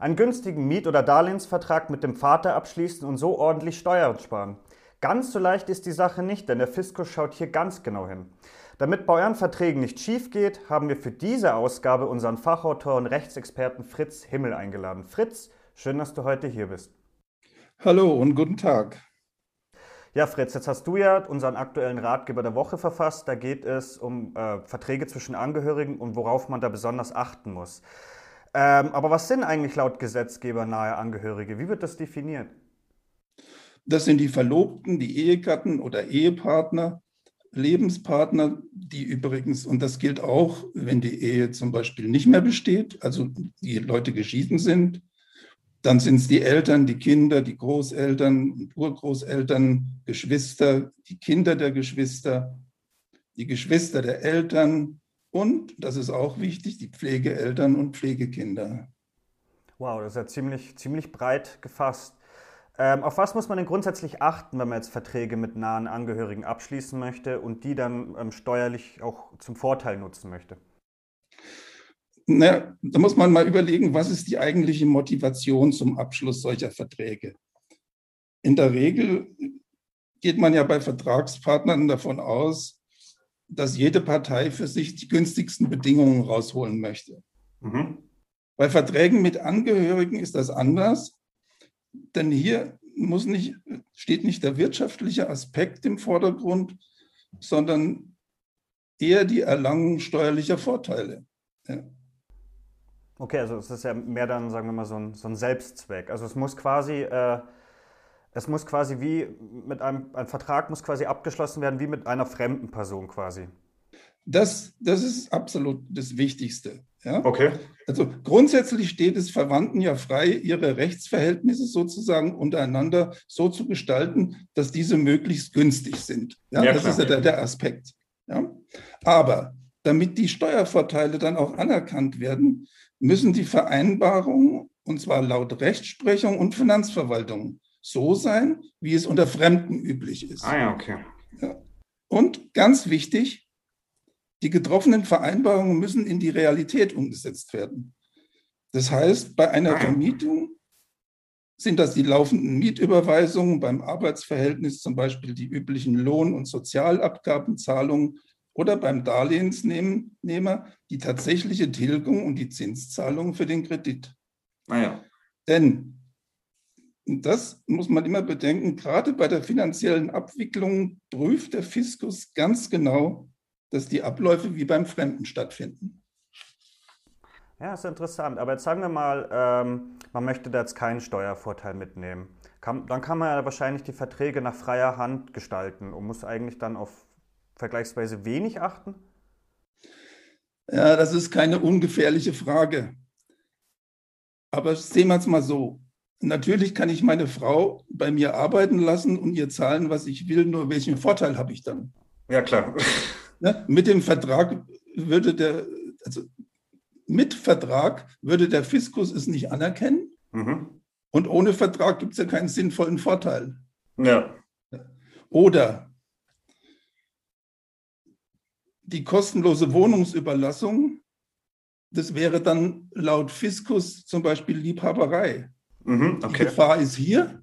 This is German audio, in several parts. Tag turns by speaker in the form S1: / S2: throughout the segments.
S1: Einen günstigen Miet- oder Darlehensvertrag mit dem Vater abschließen und so ordentlich Steuern sparen. Ganz so leicht ist die Sache nicht, denn der Fiskus schaut hier ganz genau hin. Damit bei euren Verträgen nicht schief geht, haben wir für diese Ausgabe unseren Fachautor und Rechtsexperten Fritz Himmel eingeladen. Fritz, schön, dass du heute hier bist.
S2: Hallo und guten Tag.
S1: Ja, Fritz, jetzt hast du ja unseren aktuellen Ratgeber der Woche verfasst. Da geht es um äh, Verträge zwischen Angehörigen und worauf man da besonders achten muss. Ähm, aber was sind eigentlich laut Gesetzgeber nahe Angehörige? Wie wird das definiert?
S2: Das sind die Verlobten, die Ehegatten oder Ehepartner, Lebenspartner, die übrigens, und das gilt auch, wenn die Ehe zum Beispiel nicht mehr besteht, also die Leute geschieden sind, dann sind es die Eltern, die Kinder, die Großeltern und Urgroßeltern, Geschwister, die Kinder der Geschwister, die Geschwister der Eltern und, das ist auch wichtig, die Pflegeeltern und Pflegekinder.
S1: Wow, das ist ja ziemlich, ziemlich breit gefasst. Ähm, auf was muss man denn grundsätzlich achten, wenn man jetzt Verträge mit nahen Angehörigen abschließen möchte und die dann ähm, steuerlich auch zum Vorteil nutzen möchte?
S2: Na, da muss man mal überlegen, was ist die eigentliche Motivation zum Abschluss solcher Verträge? In der Regel geht man ja bei Vertragspartnern davon aus, dass jede Partei für sich die günstigsten Bedingungen rausholen möchte. Mhm. Bei Verträgen mit Angehörigen ist das anders, denn hier muss nicht, steht nicht der wirtschaftliche Aspekt im Vordergrund, sondern eher die Erlangung steuerlicher Vorteile. Ja.
S1: Okay, also es ist ja mehr dann, sagen wir mal, so ein, so ein Selbstzweck. Also es muss quasi, äh, es muss quasi wie mit einem, ein Vertrag muss quasi abgeschlossen werden, wie mit einer fremden Person quasi.
S2: Das, das ist absolut das Wichtigste. Ja?
S1: Okay.
S2: Also grundsätzlich steht es Verwandten ja frei, ihre Rechtsverhältnisse sozusagen untereinander so zu gestalten, dass diese möglichst günstig sind. Ja, ja das klar. ist ja der, der Aspekt. Ja? Aber damit die Steuervorteile dann auch anerkannt werden, müssen die Vereinbarungen, und zwar laut Rechtsprechung und Finanzverwaltung, so sein, wie es unter Fremden üblich ist.
S1: Ah ja, okay.
S2: Ja. Und ganz wichtig, die getroffenen Vereinbarungen müssen in die Realität umgesetzt werden. Das heißt, bei einer ah Vermietung sind das die laufenden Mietüberweisungen, beim Arbeitsverhältnis zum Beispiel die üblichen Lohn- und Sozialabgabenzahlungen oder beim Darlehensnehmer die tatsächliche Tilgung und die Zinszahlung für den Kredit.
S1: Naja. Ah
S2: Denn, das muss man immer bedenken, gerade bei der finanziellen Abwicklung prüft der Fiskus ganz genau, dass die Abläufe wie beim Fremden stattfinden.
S1: Ja, ist interessant. Aber jetzt sagen wir mal, ähm, man möchte da jetzt keinen Steuervorteil mitnehmen. Kann, dann kann man ja wahrscheinlich die Verträge nach freier Hand gestalten und muss eigentlich dann auf vergleichsweise wenig achten?
S2: Ja, das ist keine ungefährliche Frage. Aber sehen wir es mal so. Natürlich kann ich meine Frau bei mir arbeiten lassen und ihr zahlen, was ich will, nur welchen Vorteil habe ich dann?
S1: Ja, klar.
S2: Ne? Mit dem Vertrag würde der, also mit Vertrag würde der Fiskus es nicht anerkennen. Mhm. Und ohne Vertrag gibt es ja keinen sinnvollen Vorteil.
S1: Ja.
S2: Oder die kostenlose Wohnungsüberlassung, das wäre dann laut Fiskus zum Beispiel Liebhaberei. Mhm, okay. Die Gefahr ist hier,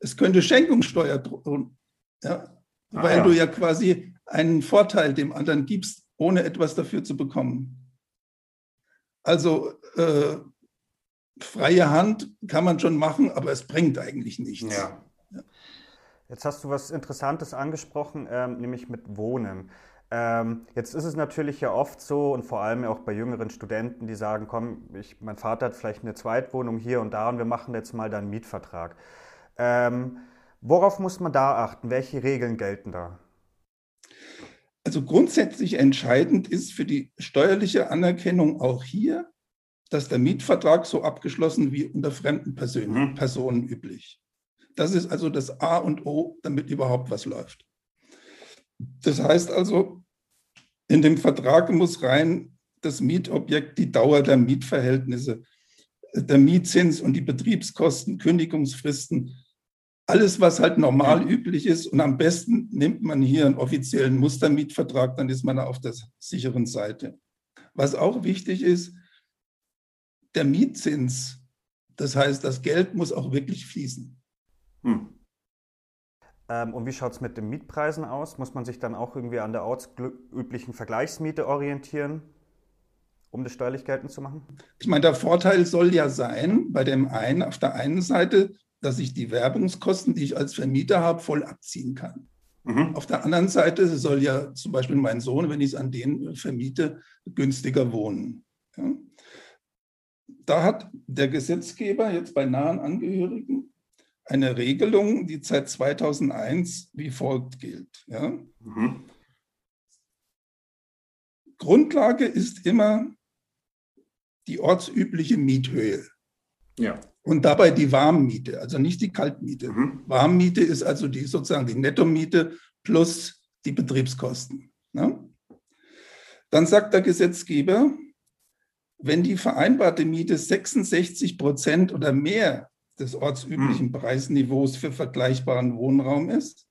S2: es könnte Schenkungssteuer drohen, ja, ah, weil ja. du ja quasi einen Vorteil dem anderen gibst, ohne etwas dafür zu bekommen. Also äh, freie Hand kann man schon machen, aber es bringt eigentlich nichts.
S1: Ja. Jetzt hast du was Interessantes angesprochen, ähm, nämlich mit Wohnen. Ähm, jetzt ist es natürlich ja oft so und vor allem auch bei jüngeren Studenten, die sagen, komm, ich, mein Vater hat vielleicht eine Zweitwohnung hier und da und wir machen jetzt mal da einen Mietvertrag. Ähm, worauf muss man da achten? Welche Regeln gelten da?
S2: Also grundsätzlich entscheidend ist für die steuerliche Anerkennung auch hier, dass der Mietvertrag so abgeschlossen wie unter fremden Personen, mhm. Personen üblich. Das ist also das A und O, damit überhaupt was läuft. Das heißt also, in dem Vertrag muss rein das Mietobjekt, die Dauer der Mietverhältnisse, der Mietzins und die Betriebskosten, Kündigungsfristen, alles, was halt normal üblich ist. Und am besten nimmt man hier einen offiziellen Mustermietvertrag, dann ist man auf der sicheren Seite. Was auch wichtig ist, der Mietzins Das heißt, das Geld muss auch wirklich fließen. Hm.
S1: Ähm, und wie schaut es mit den Mietpreisen aus? Muss man sich dann auch irgendwie an der ortsüblichen Vergleichsmiete orientieren, um das steuerlich geltend zu machen?
S2: Ich meine, der Vorteil soll ja sein, bei dem einen, auf der einen Seite, dass ich die Werbungskosten, die ich als Vermieter habe, voll abziehen kann. Mhm. Auf der anderen Seite soll ja zum Beispiel mein Sohn, wenn ich es an den vermiete, günstiger wohnen. Ja? Da hat der Gesetzgeber jetzt bei nahen Angehörigen eine Regelung, die seit 2001 wie folgt gilt. Ja? Mhm. Grundlage ist immer die ortsübliche Miethöhe. Ja. Und dabei die Warmmiete, also nicht die Kaltmiete. Mhm. Warmmiete ist also die sozusagen die Nettomiete plus die Betriebskosten. Ne? Dann sagt der Gesetzgeber, wenn die vereinbarte Miete 66 Prozent oder mehr des ortsüblichen mhm. Preisniveaus für vergleichbaren Wohnraum ist,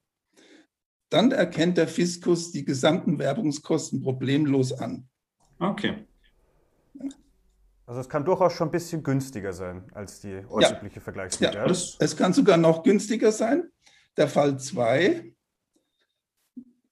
S2: dann erkennt der Fiskus die gesamten Werbungskosten problemlos an.
S1: Okay. Also es kann durchaus schon ein bisschen günstiger sein als die ortsübliche ja. Vergleichsmiete.
S2: Ja, es, es kann sogar noch günstiger sein. Der Fall 2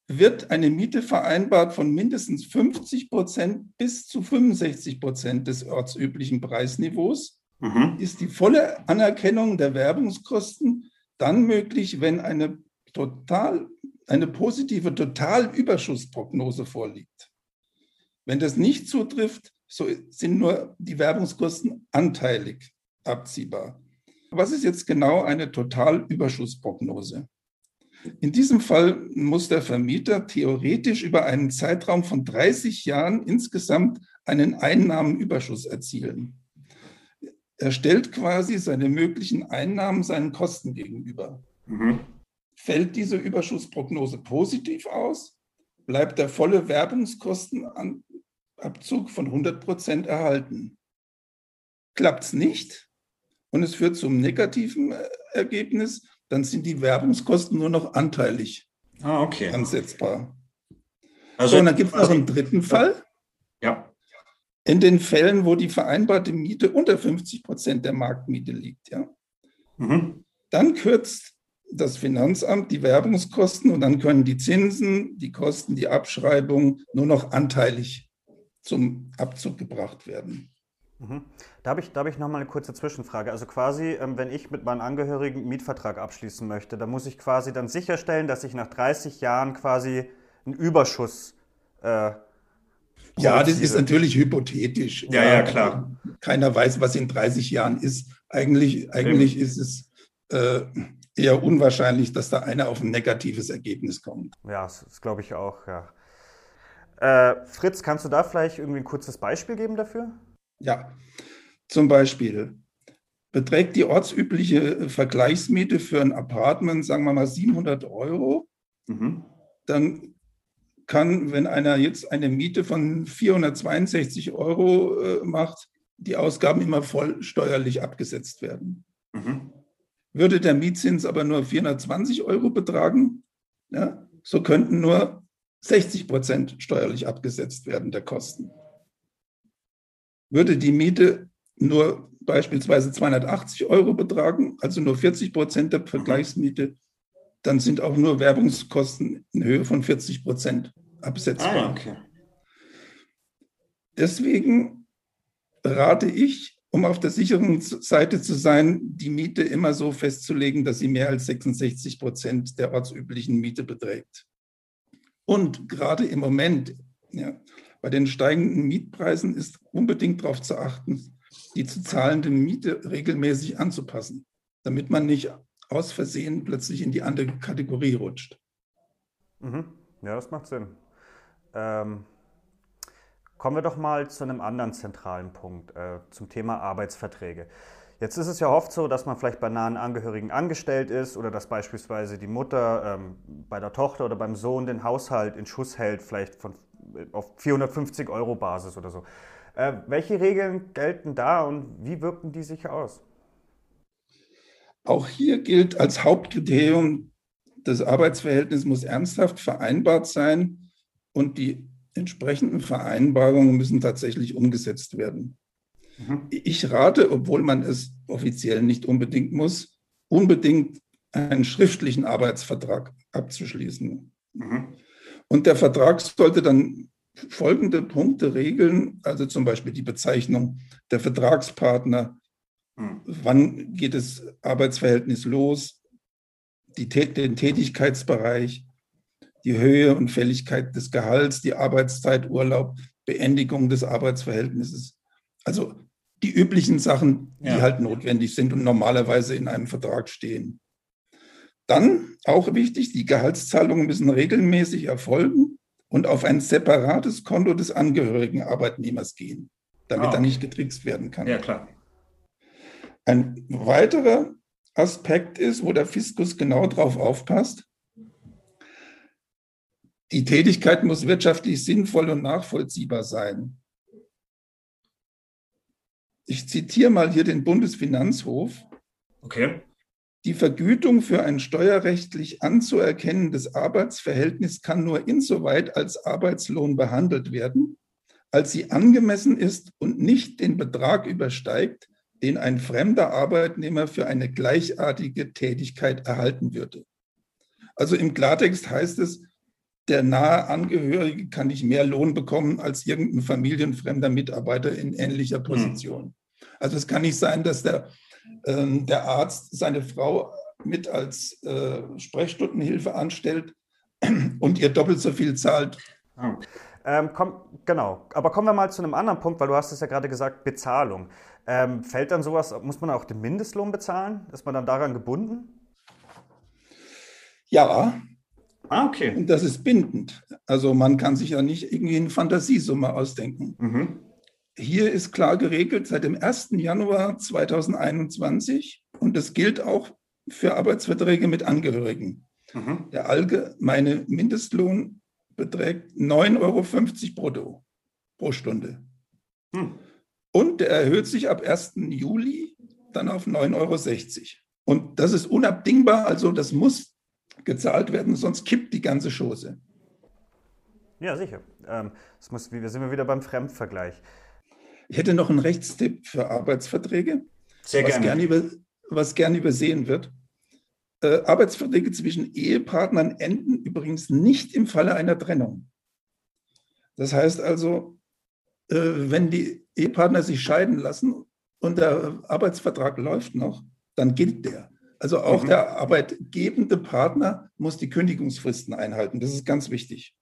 S2: wird eine Miete vereinbart von mindestens 50 Prozent bis zu 65 Prozent des ortsüblichen Preisniveaus, mhm. ist die volle Anerkennung der Werbungskosten dann möglich, wenn eine total, eine positive Totalüberschussprognose vorliegt. Wenn das nicht zutrifft, so sind nur die Werbungskosten anteilig abziehbar. Was ist jetzt genau eine Totalüberschussprognose? In diesem Fall muss der Vermieter theoretisch über einen Zeitraum von 30 Jahren insgesamt einen Einnahmenüberschuss erzielen. Er stellt quasi seine möglichen Einnahmen seinen Kosten gegenüber. Mhm. Fällt diese Überschussprognose positiv aus, bleibt der volle Werbungskosten an, Abzug von 100 Prozent erhalten. Klappt es nicht und es führt zum negativen äh, Ergebnis, dann sind die Werbungskosten nur noch anteilig
S1: ah, okay.
S2: ansetzbar. Also, so, und dann gibt es noch einen dritten Fall.
S1: Ja.
S2: In den Fällen, wo die vereinbarte Miete unter 50 Prozent der Marktmiete liegt, ja. Mhm. Dann kürzt das Finanzamt die Werbungskosten und dann können die Zinsen, die Kosten, die Abschreibung nur noch anteilig zum Abzug gebracht werden.
S1: Mhm. Da habe ich, da hab ich nochmal eine kurze Zwischenfrage. Also quasi, ähm, wenn ich mit meinen Angehörigen einen Mietvertrag abschließen möchte, dann muss ich quasi dann sicherstellen, dass ich nach 30 Jahren quasi einen Überschuss äh,
S2: ja, das ist natürlich hypothetisch.
S1: Ja, ja, klar.
S2: Keiner weiß, was in 30 Jahren ist. Eigentlich, eigentlich ist es äh, eher unwahrscheinlich, dass da einer auf ein negatives Ergebnis kommt.
S1: Ja, das, glaube ich auch, ja. Äh, Fritz, kannst du da vielleicht irgendwie ein kurzes Beispiel geben dafür?
S2: Ja, zum Beispiel beträgt die ortsübliche Vergleichsmiete für ein Apartment, sagen wir mal 700 Euro, mhm. dann kann, wenn einer jetzt eine Miete von 462 Euro äh, macht, die Ausgaben immer voll steuerlich abgesetzt werden. Mhm. Würde der Mietzins aber nur 420 Euro betragen, ja, so könnten nur 60 Prozent steuerlich abgesetzt werden der Kosten. Würde die Miete nur beispielsweise 280 Euro betragen, also nur 40 Prozent der Vergleichsmiete, dann sind auch nur Werbungskosten in Höhe von 40 Prozent absetzbar. Ah, okay. Deswegen rate ich, um auf der sicheren Seite zu sein, die Miete immer so festzulegen, dass sie mehr als 66 Prozent der ortsüblichen Miete beträgt. Und gerade im Moment, ja, bei den steigenden Mietpreisen ist unbedingt darauf zu achten, die zu zahlende Miete regelmäßig anzupassen, damit man nicht aus Versehen plötzlich in die andere Kategorie rutscht.
S1: Mhm. Ja, das macht Sinn. Ähm, kommen wir doch mal zu einem anderen zentralen Punkt, äh, zum Thema Arbeitsverträge. Jetzt ist es ja oft so, dass man vielleicht bei nahen Angehörigen angestellt ist oder dass beispielsweise die Mutter ähm, bei der Tochter oder beim Sohn den Haushalt in Schuss hält, vielleicht von, auf 450 Euro Basis oder so. Äh, welche Regeln gelten da und wie wirken die sich aus?
S2: Auch hier gilt als Hauptkriterium, das Arbeitsverhältnis muss ernsthaft vereinbart sein und die entsprechenden Vereinbarungen müssen tatsächlich umgesetzt werden. Mhm. Ich rate, obwohl man es offiziell nicht unbedingt muss, unbedingt einen schriftlichen Arbeitsvertrag abzuschließen. Mhm. Und der Vertrag sollte dann folgende Punkte regeln, also zum Beispiel die Bezeichnung der Vertragspartner, mhm. wann geht das Arbeitsverhältnis los, die, den Tätigkeitsbereich, die Höhe und Fälligkeit des Gehalts, die Arbeitszeit, Urlaub, Beendigung des Arbeitsverhältnisses. Also die üblichen Sachen, die ja. halt notwendig sind und normalerweise in einem Vertrag stehen. Dann auch wichtig, die Gehaltszahlungen müssen regelmäßig erfolgen und auf ein separates Konto des angehörigen Arbeitnehmers gehen, damit ah, er nicht getrickst werden kann.
S1: Ja, klar.
S2: Ein weiterer Aspekt ist, wo der Fiskus genau drauf aufpasst, die Tätigkeit muss wirtschaftlich sinnvoll und nachvollziehbar sein. Ich zitiere mal hier den Bundesfinanzhof.
S1: Okay.
S2: Die Vergütung für ein steuerrechtlich anzuerkennendes Arbeitsverhältnis kann nur insoweit als Arbeitslohn behandelt werden, als sie angemessen ist und nicht den Betrag übersteigt, den ein fremder Arbeitnehmer für eine gleichartige Tätigkeit erhalten würde. Also im Klartext heißt es, der nahe Angehörige kann nicht mehr Lohn bekommen als irgendein familienfremder Mitarbeiter in ähnlicher hm. Position. Also es kann nicht sein, dass der ähm, der Arzt seine Frau mit als äh, Sprechstundenhilfe anstellt und ihr doppelt so viel zahlt.
S1: Oh. Ähm, komm, genau, aber kommen wir mal zu einem anderen Punkt, weil du hast es ja gerade gesagt, Bezahlung. Ähm, fällt dann sowas, muss man auch den Mindestlohn bezahlen? Ist man dann daran gebunden?
S2: Ja. Ah, okay. Und das ist bindend. Also man kann sich ja nicht irgendwie eine Fantasiesumme ausdenken. Mhm. Hier ist klar geregelt seit dem 1. Januar 2021 und das gilt auch für Arbeitsverträge mit Angehörigen. Mhm. Der allgemeine Mindestlohn beträgt 9,50 Euro brutto pro Stunde. Mhm. Und der erhöht sich ab 1. Juli dann auf 9,60 Euro. Und das ist unabdingbar, also das muss gezahlt werden, sonst kippt die ganze Chose.
S1: Ja, sicher. Ähm, das muss, wir sind wieder beim Fremdvergleich.
S2: Ich hätte noch einen Rechtstipp für Arbeitsverträge.
S1: Sehr
S2: was
S1: gerne.
S2: Gern über, was gern übersehen wird. Äh, Arbeitsverträge zwischen Ehepartnern enden übrigens nicht im Falle einer Trennung. Das heißt also, äh, wenn die Ehepartner sich scheiden lassen und der Arbeitsvertrag läuft noch, dann gilt der. Also auch mhm. der arbeitgebende Partner muss die Kündigungsfristen einhalten. Das ist ganz wichtig.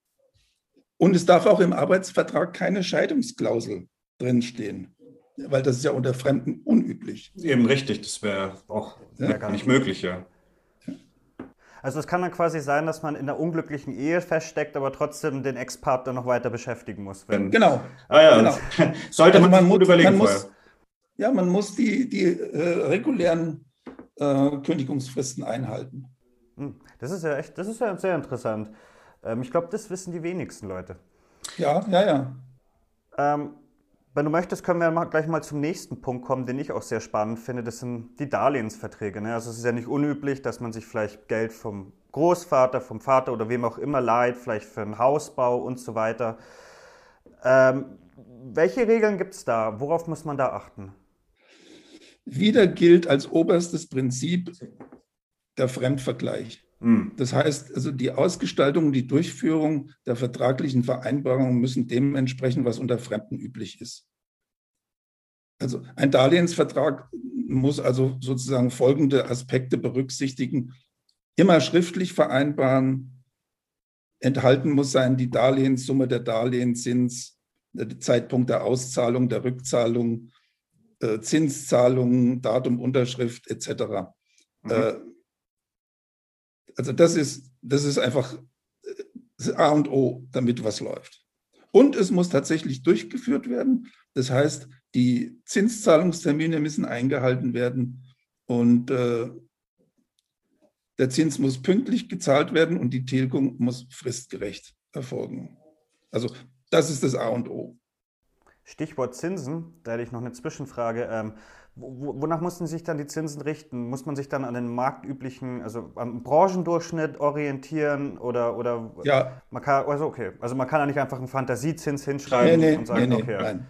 S2: Und es darf auch im Arbeitsvertrag keine Scheidungsklausel drinstehen. Weil das ist ja unter Fremden unüblich.
S1: Eben richtig, das wäre auch wär ja. gar nicht möglich, ja. Also es kann dann quasi sein, dass man in einer unglücklichen Ehe feststeckt, aber trotzdem den Ex-Partner noch weiter beschäftigen muss.
S2: Wenn genau.
S1: Ah ja, genau. sollte also man, man gut überlegen
S2: man muss, Ja, man muss die, die äh, regulären äh, Kündigungsfristen einhalten.
S1: Hm, das ist ja echt, das ist ja sehr interessant. Ähm, ich glaube, das wissen die wenigsten Leute.
S2: Ja, ja, ja.
S1: Ähm, wenn du möchtest, können wir gleich mal zum nächsten Punkt kommen, den ich auch sehr spannend finde. Das sind die Darlehensverträge. Ne? Also es ist ja nicht unüblich, dass man sich vielleicht Geld vom Großvater, vom Vater oder wem auch immer leiht, vielleicht für einen Hausbau und so weiter. Ähm, welche Regeln gibt es da? Worauf muss man da achten?
S2: Wieder gilt als oberstes Prinzip der Fremdvergleich. Hm. Das heißt, also die Ausgestaltung, die Durchführung der vertraglichen Vereinbarungen müssen dem entsprechen, was unter Fremden üblich ist. Also ein Darlehensvertrag muss also sozusagen folgende Aspekte berücksichtigen. Immer schriftlich vereinbaren. Enthalten muss sein die Darlehenssumme, der Darlehenszins, der Zeitpunkt der Auszahlung, der Rückzahlung, äh, Zinszahlungen, Datum, Unterschrift etc. Mhm. Also das ist, das ist einfach äh, A und O, damit was läuft. Und es muss tatsächlich durchgeführt werden. Das heißt, die Zinszahlungstermine müssen eingehalten werden und äh, der Zins muss pünktlich gezahlt werden und die Tilgung muss fristgerecht erfolgen. Also das ist das A und O.
S1: Stichwort Zinsen, da hätte ich noch eine Zwischenfrage. Ähm, Wonach mussten sich dann die Zinsen richten? Muss man sich dann an den marktüblichen, also am Branchendurchschnitt orientieren oder, oder
S2: ja.
S1: man kann, also okay, also man kann ja nicht einfach einen Fantasiezins hinschreiben
S2: nee, nee,
S1: und sagen,
S2: nee,
S1: okay.
S2: Nein.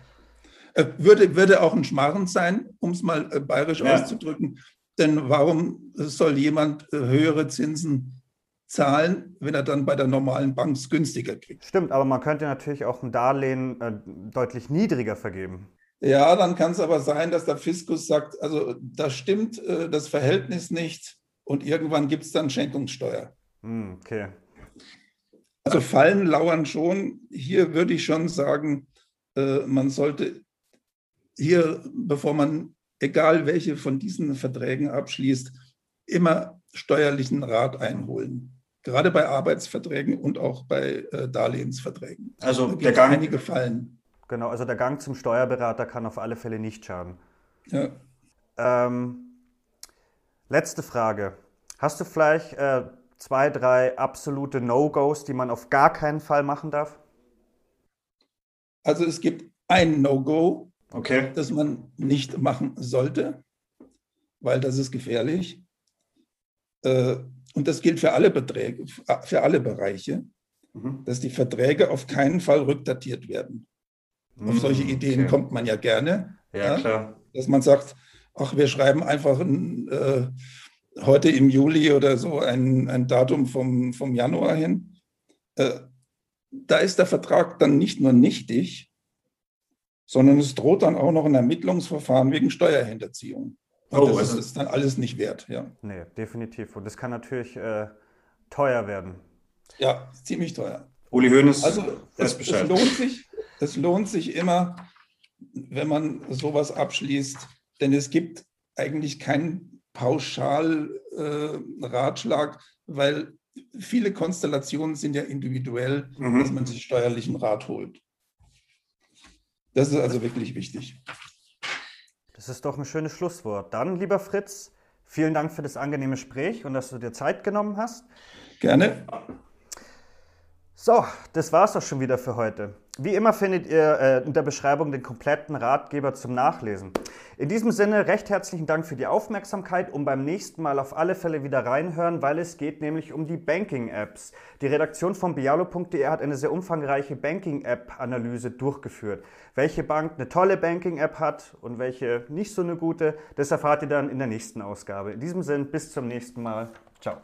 S2: Äh, würde, würde auch ein Schmarrn sein, um es mal äh, bayerisch ja. auszudrücken. Denn warum soll jemand äh, höhere Zinsen zahlen, wenn er dann bei der normalen Bank es günstiger kriegt?
S1: Stimmt, aber man könnte natürlich auch ein Darlehen äh, deutlich niedriger vergeben.
S2: Ja, dann kann es aber sein, dass der Fiskus sagt, also da stimmt äh, das Verhältnis nicht und irgendwann gibt es dann Schenkungssteuer.
S1: Hm, okay.
S2: Also Fallen lauern schon. Hier würde ich schon sagen, äh, man sollte hier, bevor man, egal welche von diesen Verträgen abschließt, immer steuerlichen Rat einholen. Gerade bei Arbeitsverträgen und auch bei äh, Darlehensverträgen.
S1: Also der Gang, einige Fallen. Genau, also der Gang zum Steuerberater kann auf alle Fälle nicht schaden.
S2: Ja.
S1: Ähm, letzte Frage. Hast du vielleicht äh, zwei, drei absolute No-Gos, die man auf gar keinen Fall machen darf?
S2: Also es gibt ein No-Go,
S1: okay.
S2: das man nicht machen sollte, weil das ist gefährlich. Äh, und das gilt für alle Beträge, für alle Bereiche, mhm. dass die Verträge auf keinen Fall rückdatiert werden. Mhm, auf solche Ideen okay. kommt man ja gerne.
S1: Ja, ja, klar.
S2: Dass man sagt, ach, wir schreiben einfach ein, äh, heute im Juli oder so ein, ein Datum vom, vom Januar hin. Äh, da ist der Vertrag dann nicht nur nichtig, sondern es droht dann auch noch ein Ermittlungsverfahren wegen Steuerhinterziehung. Und oh, das also ist dann alles nicht wert. Ja.
S1: Nee, definitiv. Und das kann natürlich äh, teuer werden.
S2: Ja, ziemlich teuer.
S1: Uli Hoeneß,
S2: also es, es, lohnt sich, es lohnt sich immer, wenn man sowas abschließt, denn es gibt eigentlich keinen Pauschalratschlag, äh, weil viele Konstellationen sind ja individuell, mhm. dass man sich steuerlichen Rat holt. Das ist also wirklich wichtig.
S1: Das ist doch ein schönes Schlusswort. Dann, lieber Fritz, vielen Dank für das angenehme Gespräch und dass du dir Zeit genommen hast.
S2: Gerne.
S1: So, das war's auch schon wieder für heute. Wie immer findet ihr äh, in der Beschreibung den kompletten Ratgeber zum Nachlesen. In diesem Sinne recht herzlichen Dank für die Aufmerksamkeit und beim nächsten Mal auf alle Fälle wieder reinhören, weil es geht nämlich um die Banking-Apps. Die Redaktion von bialo.de hat eine sehr umfangreiche Banking-App-Analyse durchgeführt. Welche Bank eine tolle Banking-App hat und welche nicht so eine gute, das erfahrt ihr dann in der nächsten Ausgabe. In diesem Sinne, bis zum nächsten Mal. Ciao.